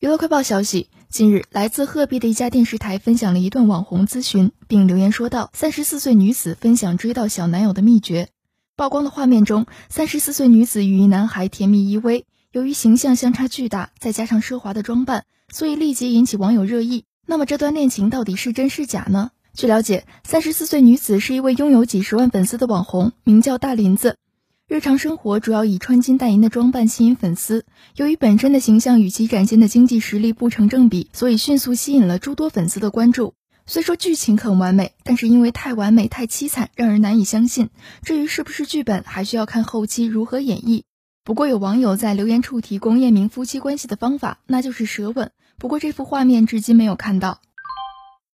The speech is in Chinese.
娱乐快报消息，近日，来自鹤壁的一家电视台分享了一段网红咨询，并留言说道：“三十四岁女子分享追到小男友的秘诀。”曝光的画面中，三十四岁女子与一男孩甜蜜依偎，由于形象相差巨大，再加上奢华的装扮，所以立即引起网友热议。那么，这段恋情到底是真是假呢？据了解，三十四岁女子是一位拥有几十万粉丝的网红，名叫大林子。日常生活主要以穿金戴银的装扮吸引粉丝，由于本身的形象与其展现的经济实力不成正比，所以迅速吸引了诸多粉丝的关注。虽说剧情很完美，但是因为太完美太凄惨，让人难以相信。至于是不是剧本，还需要看后期如何演绎。不过有网友在留言处提供验明夫妻关系的方法，那就是舌吻。不过这幅画面至今没有看到。